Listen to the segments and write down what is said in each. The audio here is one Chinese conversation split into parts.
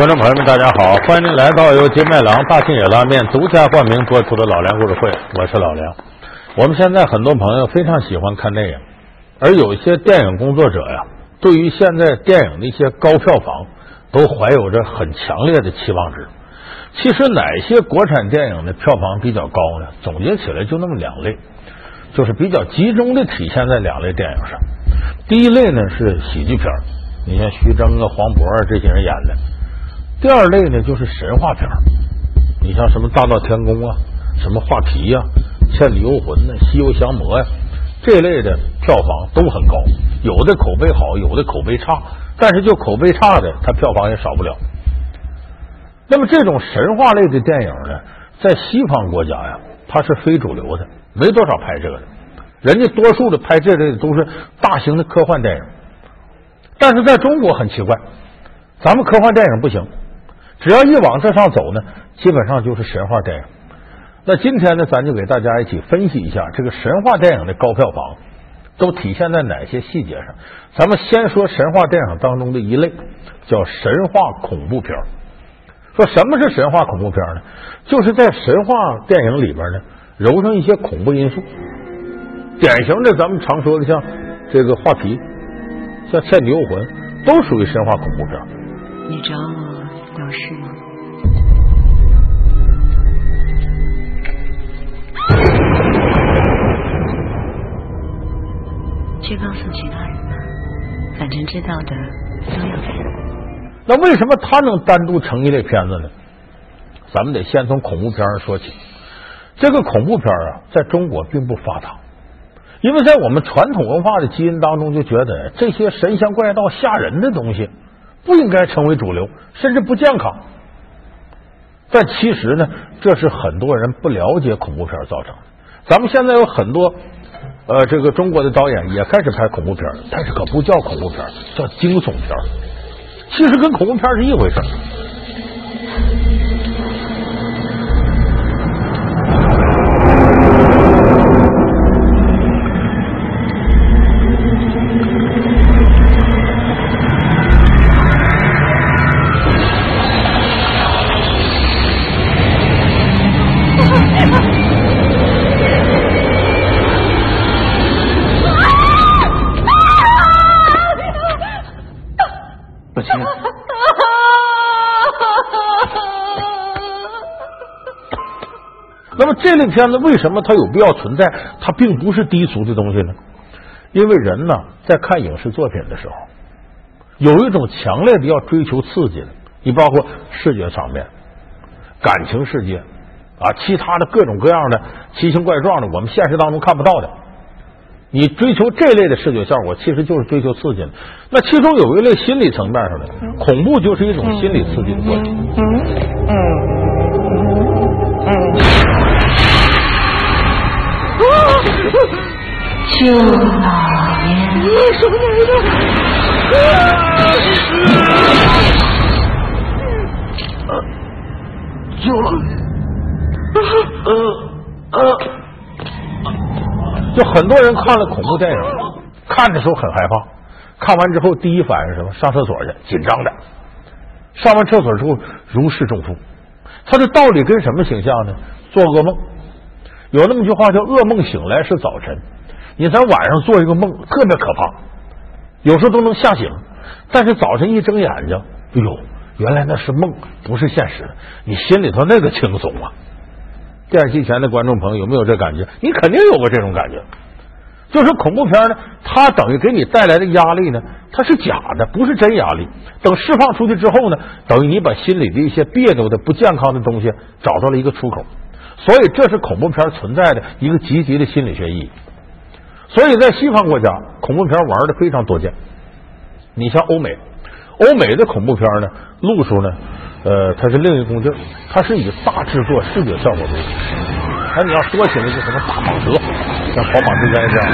观众朋友们，大家好，欢迎您来到由金麦郎大庆野拉面独家冠名播出的《老梁故事会》，我是老梁。我们现在很多朋友非常喜欢看电影，而有一些电影工作者呀，对于现在电影的一些高票房，都怀有着很强烈的期望值。其实哪些国产电影的票房比较高呢？总结起来就那么两类，就是比较集中的体现在两类电影上。第一类呢是喜剧片你像徐峥啊、黄渤啊这些人演的；第二类呢就是神话片你像什么《大闹天宫》啊、什么《画皮》呀、《倩女幽魂》呢、《西游降魔》呀这类的票房都很高，有的口碑好，有的口碑差，但是就口碑差的，它票房也少不了。那么这种神话类的电影呢，在西方国家呀，它是非主流的，没多少拍这个的。人家多数的拍这类的都是大型的科幻电影，但是在中国很奇怪，咱们科幻电影不行，只要一往这上走呢，基本上就是神话电影。那今天呢，咱就给大家一起分析一下这个神话电影的高票房都体现在哪些细节上。咱们先说神话电影当中的一类，叫神话恐怖片。说什么是神话恐怖片呢？就是在神话电影里边呢，揉上一些恐怖因素。典型的，咱们常说的像这个画皮，像倩女幽魂，都属于神话恐怖片。你找我有事吗？去告诉其他人吧，反正知道的都要死。那为什么他能单独成一类片子呢？咱们得先从恐怖片上说起。这个恐怖片啊，在中国并不发达。因为在我们传统文化的基因当中，就觉得这些神仙怪道吓人的东西不应该成为主流，甚至不健康。但其实呢，这是很多人不了解恐怖片造成的。咱们现在有很多呃，这个中国的导演也开始拍恐怖片，但是可不叫恐怖片，叫惊悚片。其实跟恐怖片是一回事。那么这类片子为什么它有必要存在？它并不是低俗的东西呢？因为人呢，在看影视作品的时候，有一种强烈的要追求刺激的，你包括视觉场面、感情世界啊，其他的各种各样的奇形怪状的，我们现实当中看不到的。你追求这类的视觉效果，其实就是追求刺激的。那其中有一类心理层面上的恐怖，就是一种心理刺激的过程。嗯嗯嗯。救老爷！什么来的？就很多人看了恐怖电影，看的时候很害怕，看完之后第一反应是什么？上厕所去，紧张的。上完厕所之后如释重负。他的道理跟什么形象呢？做噩梦。有那么句话叫“噩梦醒来是早晨”，你在晚上做一个梦特别可怕，有时候都能吓醒，但是早晨一睁眼睛，哎呦，原来那是梦，不是现实，你心里头那个轻松啊！电视机前的观众朋友有没有这感觉？你肯定有过这种感觉。就是恐怖片呢，它等于给你带来的压力呢，它是假的，不是真压力。等释放出去之后呢，等于你把心里的一些别扭的、不健康的东西找到了一个出口。所以，这是恐怖片存在的一个积极的心理学意义。所以在西方国家，恐怖片玩的非常多见。你像欧美，欧美的恐怖片呢，路数呢，呃，它是另一工具它是以大制作、视觉效果为主。那你要说起来，就什么大蟒蛇，像跑马之间这样。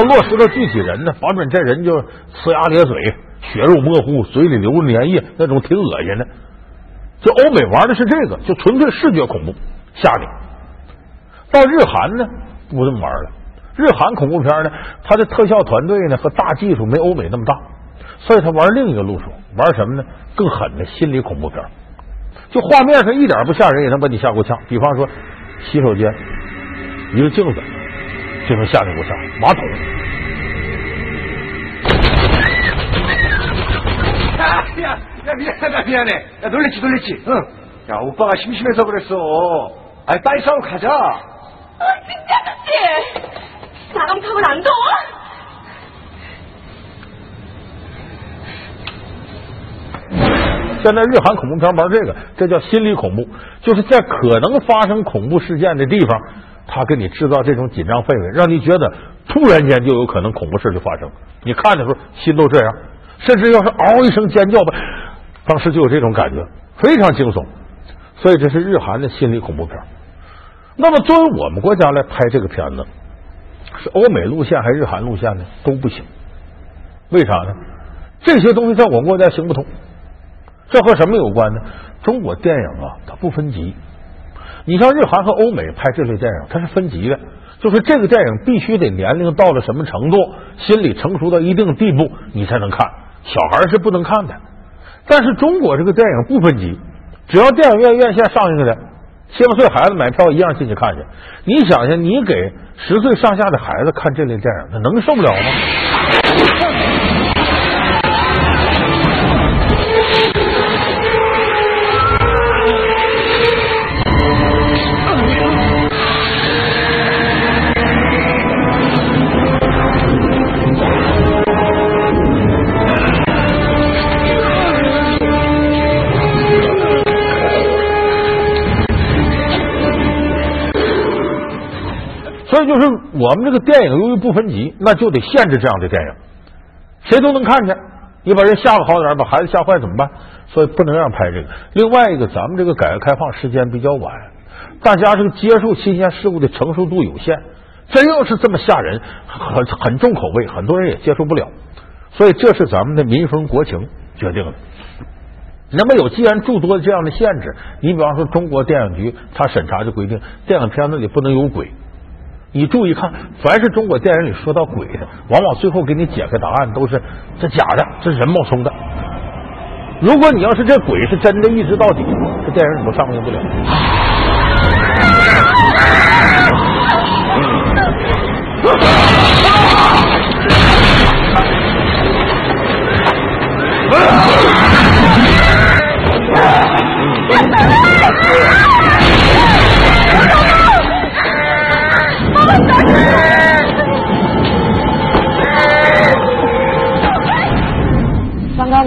要落实到具体人呢，保准这人就呲牙咧嘴、血肉模糊、嘴里流着粘液，那种挺恶心的。就欧美玩的是这个，就纯粹视觉恐怖，吓你。到日韩呢，不这么玩了。日韩恐怖片呢，它的特效团队呢和大技术没欧美那么大，所以他玩另一个路数，玩什么呢？更狠的心理恐怖片。就画面上一点不吓人，也能把你吓够呛。比方说，洗手间一个镜子就能吓你够呛，马桶。哎呀，야미안하다미안해야놀랬지놀랬지응야오빠가심심해서그랬어아빨리싸우러가자 아, 진짜 아저씨! 나랑 턱을 안 더워? 现在日韩恐怖片玩这个，这叫心理恐怖，就是在可能发生恐怖事件的地方， 他给你制造这种紧张氛围，让你觉得突然间就有可能恐怖事就发生。你看的时候心都这样，甚至要是嗷一声尖叫吧，当时就有这种感觉，非常惊悚。所以这是日韩的心理恐怖片。那么作为我们国家来拍这个片子，是欧美路线还是日韩路线呢？都不行。为啥呢？这些东西在我们国家行不通。这和什么有关呢？中国电影啊，它不分级。你像日韩和欧美拍这类电影，它是分级的，就是这个电影必须得年龄到了什么程度，心理成熟到一定地步，你才能看。小孩是不能看的。但是中国这个电影不分级，只要电影院院线上映的，七八岁孩子买票一样进去看去。你想想，你给十岁上下的孩子看这类电影，他能受不了吗？这就是我们这个电影由于不分级，那就得限制这样的电影，谁都能看见。你把人吓个好点，把孩子吓坏怎么办？所以不能让拍这个。另外一个，咱们这个改革开放时间比较晚，大家这个接受新鲜事物的成熟度有限，真要是这么吓人，很很重口味，很多人也接受不了。所以这是咱们的民风国情决定的。那么有既然诸多这样的限制，你比方说中国电影局，它审查就规定，电影片子里不能有鬼。你注意看，凡是中国电影里说到鬼的，往往最后给你解开答案都是这假的，这人冒充的。如果你要是这鬼是真的，一直到底，这电影你都上映不了。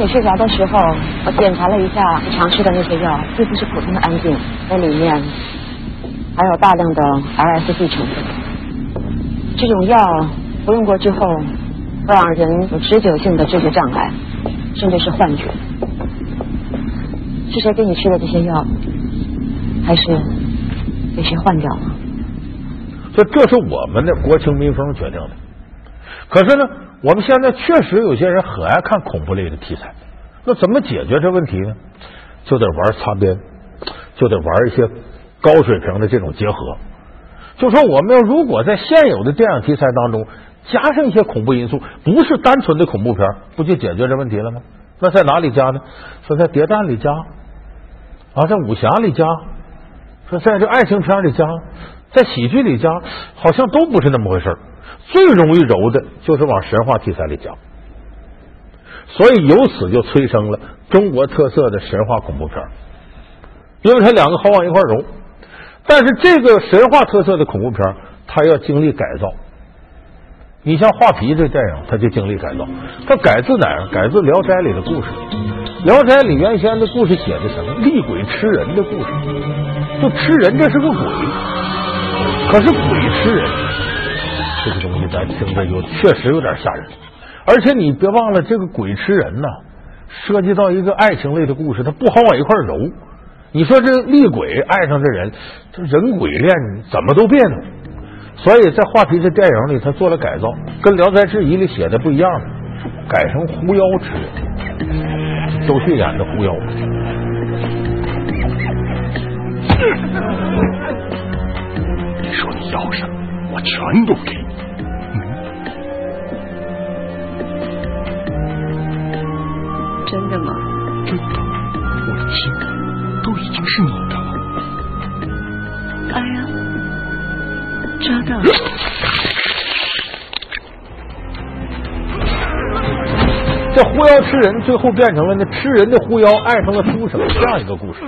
你睡着的时候，我检查了一下你常吃的那些药，并不是普通的安静，那里面还有大量的 LSD 成分。这种药服用过之后，会让人有持久性的知觉障碍，甚至是幻觉。是谁给你吃的这些药？还是被谁换掉了？这这是我们的国情民风决定的。可是呢，我们现在确实有些人很爱看恐怖类的题材。那怎么解决这问题呢？就得玩擦边，就得玩一些高水平的这种结合。就说我们要如果在现有的电影题材当中加上一些恐怖因素，不是单纯的恐怖片，不就解决这问题了吗？那在哪里加呢？说在谍战里加，啊，在武侠里加，说在这爱情片里加。在喜剧里加，好像都不是那么回事最容易揉的就是往神话题材里加，所以由此就催生了中国特色的神话恐怖片因为它两个好往一块揉。但是这个神话特色的恐怖片它要经历改造。你像《画皮》这电影，它就经历改造。它改自哪儿？改自《聊斋》里的故事。《聊斋》里原先的故事写的什么？厉鬼吃人的故事，就吃人，这是个鬼。可是鬼吃人，这个东西咱听着就确实有点吓人。而且你别忘了，这个鬼吃人呐，涉及到一个爱情类的故事，它不好往一块揉。你说这厉鬼爱上这人，这人鬼恋怎么都别扭。所以在《画皮》这电影里，他做了改造，跟《聊斋志异》里写的不一样了，改成狐妖吃人。周迅演的狐妖。你说你要什么，我全都给你。真的吗？真的，我的心都已经是你的了。哎呀，抓到了！这狐妖吃人，最后变成了那吃人的狐妖爱上了书生这样一个故事。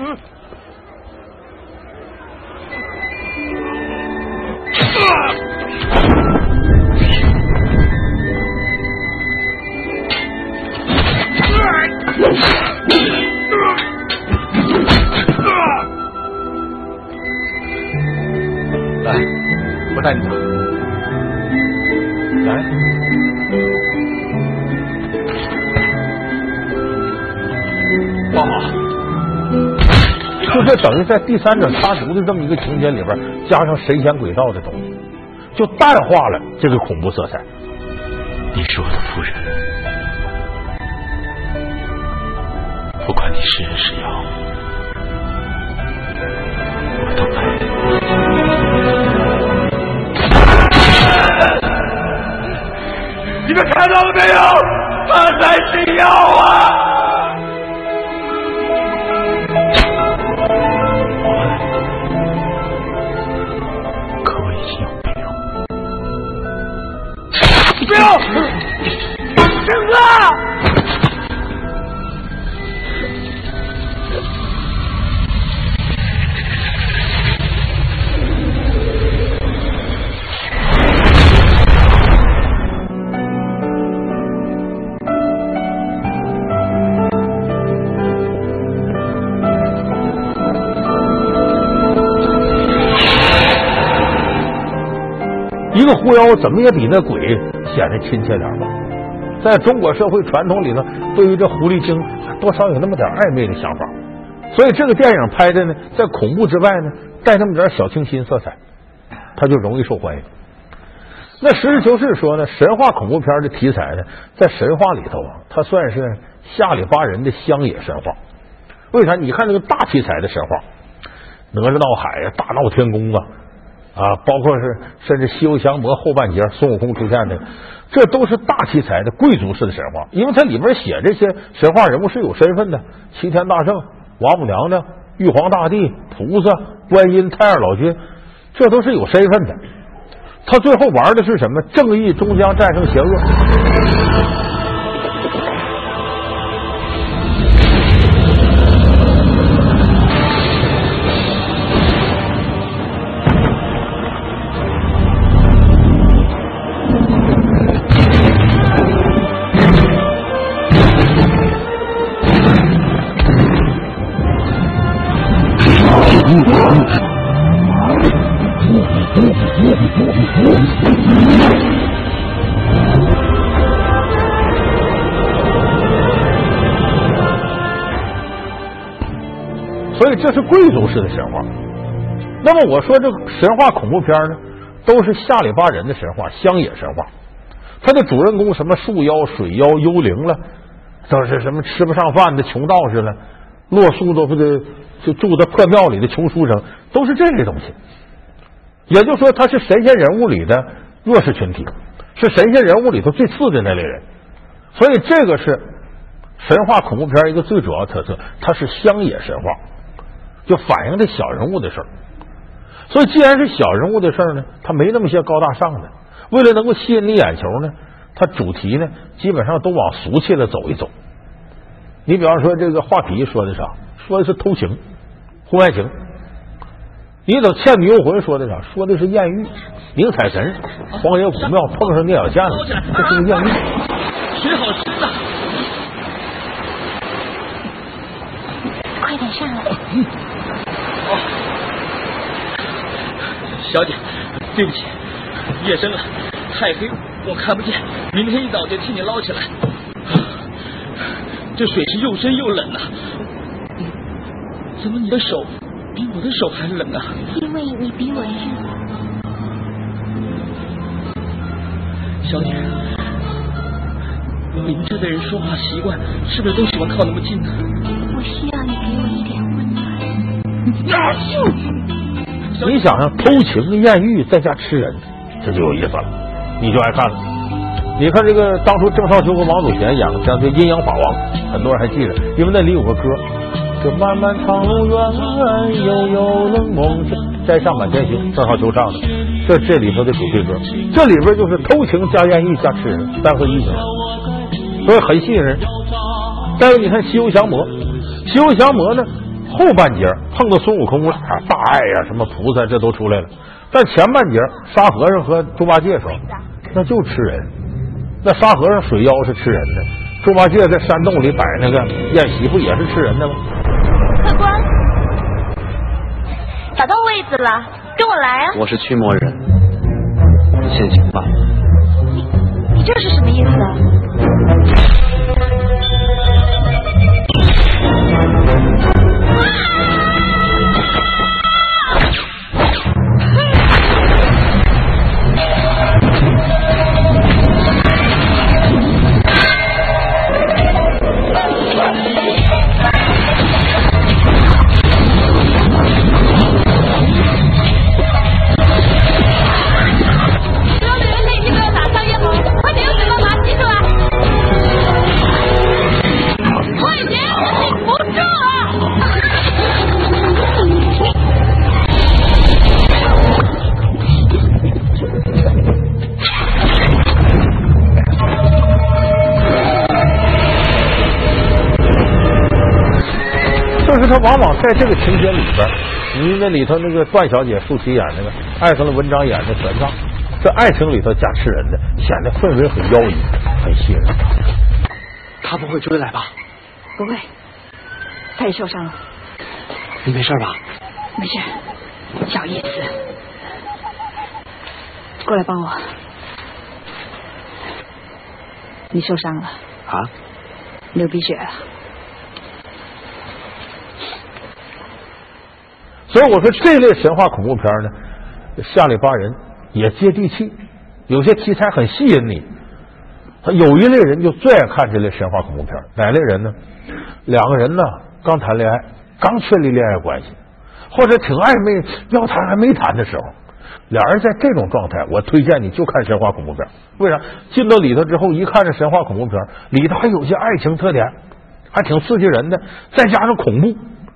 在第三者插足的这么一个情节里边，加上神仙鬼道的东西，就淡化了这个恐怖色彩。你是我的夫人，不管你是人是妖，我都爱你。你们看到了没有？他才是妖啊！个狐妖怎么也比那鬼显得亲切点吧？在中国社会传统里头，对于这狐狸精多少有那么点暧昧的想法，所以这个电影拍的呢，在恐怖之外呢，带那么点小清新色彩，它就容易受欢迎。那实事求是说呢，神话恐怖片的题材呢，在神话里头啊，它算是下里巴人的乡野神话。为啥？你看那个大题材的神话，哪吒闹海呀、大闹天宫啊。啊，包括是甚至《西游降魔》后半截孙悟空出现的，这都是大题材的贵族式的神话，因为它里边写这些神话人物是有身份的，齐天大圣、王母娘娘、玉皇大帝、菩萨、观音、太上老君，这都是有身份的。他最后玩的是什么？正义终将战胜邪恶。所以这是贵族式的神话。那么我说这神话恐怖片呢，都是下里巴人的神话，乡野神话。它的主人公什么树妖、水妖、幽灵了，都是什么吃不上饭的穷道士了，落宿都不得就住在破庙里的穷书生，都是这类东西。也就是说，他是神仙人物里的弱势群体，是神仙人物里头最次的那类人。所以这个是神话恐怖片一个最主要特色，它是乡野神话，就反映这小人物的事儿。所以既然是小人物的事儿呢，他没那么些高大上的。为了能够吸引你眼球呢，它主题呢基本上都往俗气了走一走。你比方说这个画皮说的啥？说的是偷情、婚外情。你走《倩女幽魂》说的啥？说的是艳遇。宁采臣荒野古庙碰上聂小倩了，这是个艳遇。水好吃的！快点上来！哦，小姐，对不起，夜深了，太黑，我看不见。明天一早就替你捞起来。这水是又深又冷啊！怎么你的手比我的手还冷啊？因为你比我热。小姐，你们这代人说话习惯是不是都喜欢靠那么近呢？我需要你给我一点温暖。你想想，偷情艳遇在家吃人，这就有意思了，你就爱看了。你看这个当初郑少秋和王祖贤演的像这《阴阳法王》，很多人还记得，因为那里有个歌，这漫漫长路远，悠悠冷梦在上满天星，郑少秋唱的，这这里头的主题歌，这里边就是偷情加艳遇加吃人，三合一所以很吸引人。但是你看《西游降魔》，《西游降魔》呢后半截碰到孙悟空了，啊大爱呀、什么菩萨这都出来了，但前半截沙和尚和猪八戒说，那就吃人。那沙和尚水妖是吃人的，猪八戒在山洞里摆那个宴席，不也是吃人的吗？客官，找到位子了，跟我来啊！我是驱魔人，现行吧。你这是什么意思啊？是他往往在这个情节里边，你那里头那个段小姐舒淇演那个爱上了文章演的玄奘，这爱情里头加吃人的，显得氛围很妖异，很吸引人。他不会追来吧？不会，他也受伤了，你没事吧？没事，小意思。过来帮我，你受伤了，啊？流鼻血了。所以我说这类神话恐怖片呢，下里巴人也接地气，有些题材很吸引你。有一类人就最爱看这类神话恐怖片，哪类人呢？两个人呢刚谈恋爱，刚确立恋爱关系，或者挺暧昧要谈还没谈的时候，俩人在这种状态，我推荐你就看神话恐怖片。为啥？进到里头之后，一看这神话恐怖片，里头还有些爱情特点，还挺刺激人的，再加上恐怖。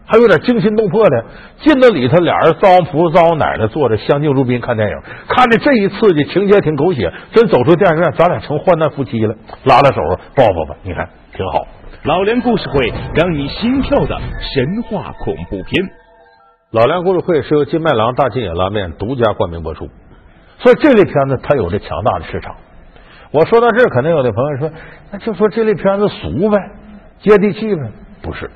还有点惊心动魄的，进到里头，俩人糟王婆糟王奶奶坐着相敬如宾看电影，看着这一刺激，情节挺狗血，真走出电影院，咱俩成患难夫妻了，拉拉手抱抱吧，你看挺好。老梁故事会让你心跳的神话恐怖片。老梁故事会是由金麦郎大金野拉面独家冠名播出，所以这类片子它有着强大的市场。我说到这儿，可能有的朋友说，那就说这类片子俗呗，接地气呗？不是。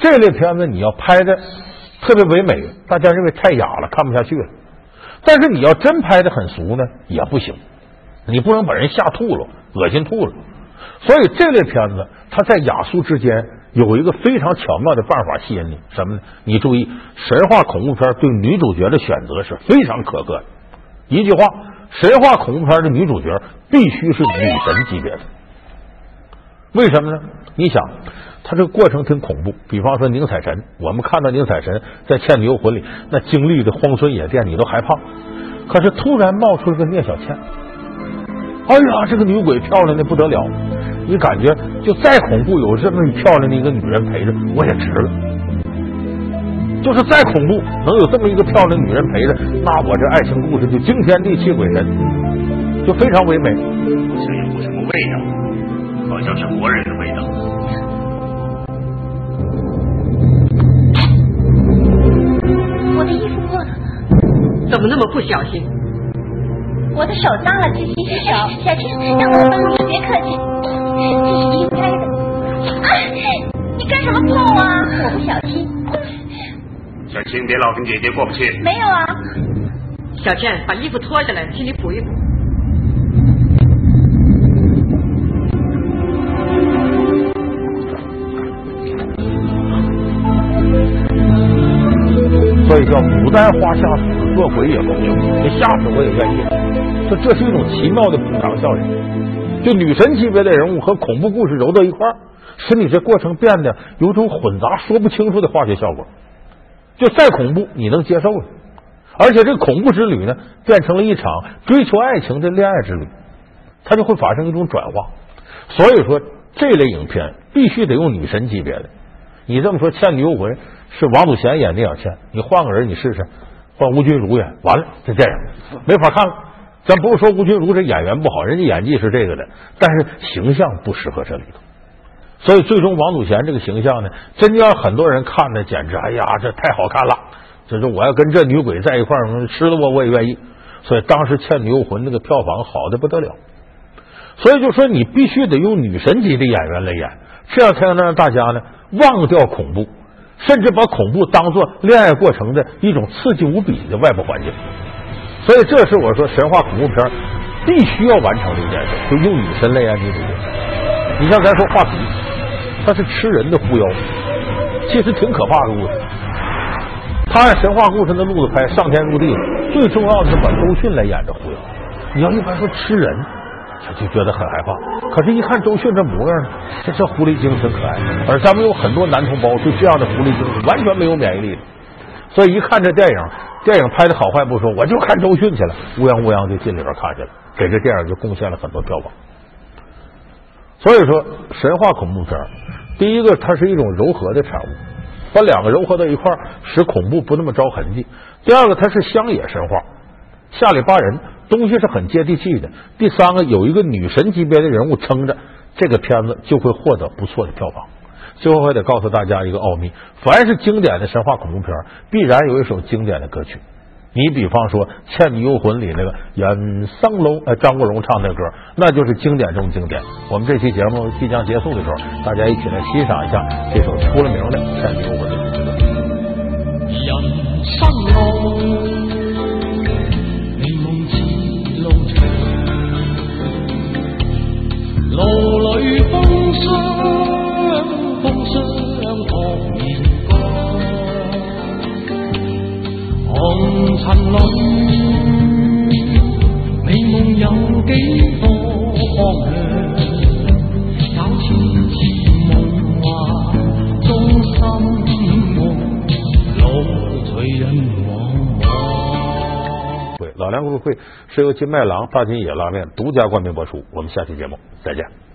这类片子你要拍的特别唯美，大家认为太雅了，看不下去了。但是你要真拍的很俗呢，也不行，你不能把人吓吐了，恶心吐了。所以这类片子它在雅俗之间有一个非常巧妙的办法吸引你，什么呢？你注意，神话恐怖片对女主角的选择是非常苛刻的。一句话，神话恐怖片的女主角必须是女神级别的。为什么呢？你想。他这个过程挺恐怖，比方说宁采臣，我们看到宁采臣在《倩女幽魂》里那经历的荒村野店，你都害怕。可是突然冒出了个聂小倩，哎呀，这个女鬼漂亮的不得了，你感觉就再恐怖，有这么漂亮的一个女人陪着，我也值了。就是再恐怖，能有这么一个漂亮女人陪着，那我这爱情故事就惊天地泣鬼神，就非常唯美。好像有股什么味道，好像是活人的味道。怎么那么不小心？我的手脏了，去洗洗手。小青，让我帮你，别客气，这是应该的。啊！你干什么碰我啊？我不小心。小青，别老跟姐姐过不去。没有啊。小倩，把衣服脱下来，替你补一补。所以叫牡丹花下死做，鬼也风流。你吓死我也愿意。说这是一种奇妙的补偿效应，就女神级别的人物和恐怖故事揉到一块儿，使你这过程变得有种混杂说不清楚的化学效果。就再恐怖你能接受了，而且这恐怖之旅呢，变成了一场追求爱情的恋爱之旅，它就会发生一种转化。所以说，这类影片必须得用女神级别的。你这么说，《倩女幽魂》是王祖贤演的小倩，你换个人你试试，换吴君如演，完了这电影没法看了。咱不是说吴君如这演员不好，人家演技是这个的，但是形象不适合这里头。所以最终王祖贤这个形象呢，真叫很多人看的简直，哎呀，这太好看了！这是我要跟这女鬼在一块儿，吃了我我也愿意。所以当时《倩女幽魂》那个票房好的不得了。所以就说你必须得用女神级的演员来演，这样才能让大家呢。忘掉恐怖，甚至把恐怖当做恋爱过程的一种刺激无比的外部环境。所以，这是我说神话恐怖片必须要完成的一件事，就用女神来演女主角。你像咱说画皮，他是吃人的狐妖，其实挺可怕的故事。他按神话故事的路子拍，上天入地，最重要的是把周迅来演这狐妖。你要一般说吃人。他就觉得很害怕，可是，一看周迅这模样，这这狐狸精挺可爱。而咱们有很多男同胞对这样的狐狸精完全没有免疫力的，所以一看这电影，电影拍的好坏不说，我就看周迅去了，乌泱乌泱就进里边看去了，给这电影就贡献了很多票房。所以说，神话恐怖片，第一个它是一种柔和的产物，把两个柔合到一块使恐怖不那么招痕迹；第二个，它是乡野神话，下里巴人。东西是很接地气的。第三个，有一个女神级别的人物撑着，这个片子就会获得不错的票房。最后还得告诉大家一个奥秘：凡是经典的神话恐怖片，必然有一首经典的歌曲。你比方说《倩女幽魂》里那个演桑龙呃张国荣唱那歌，那就是经典中经典。我们这期节目即将结束的时候，大家一起来欣赏一下这首出了名的《倩女幽魂》的歌。人生路。路里风霜，风霜扑面光。红尘里，往。对，老梁故事会是由金麦郎大金野拉面独家冠名播出。我们下期节目再见。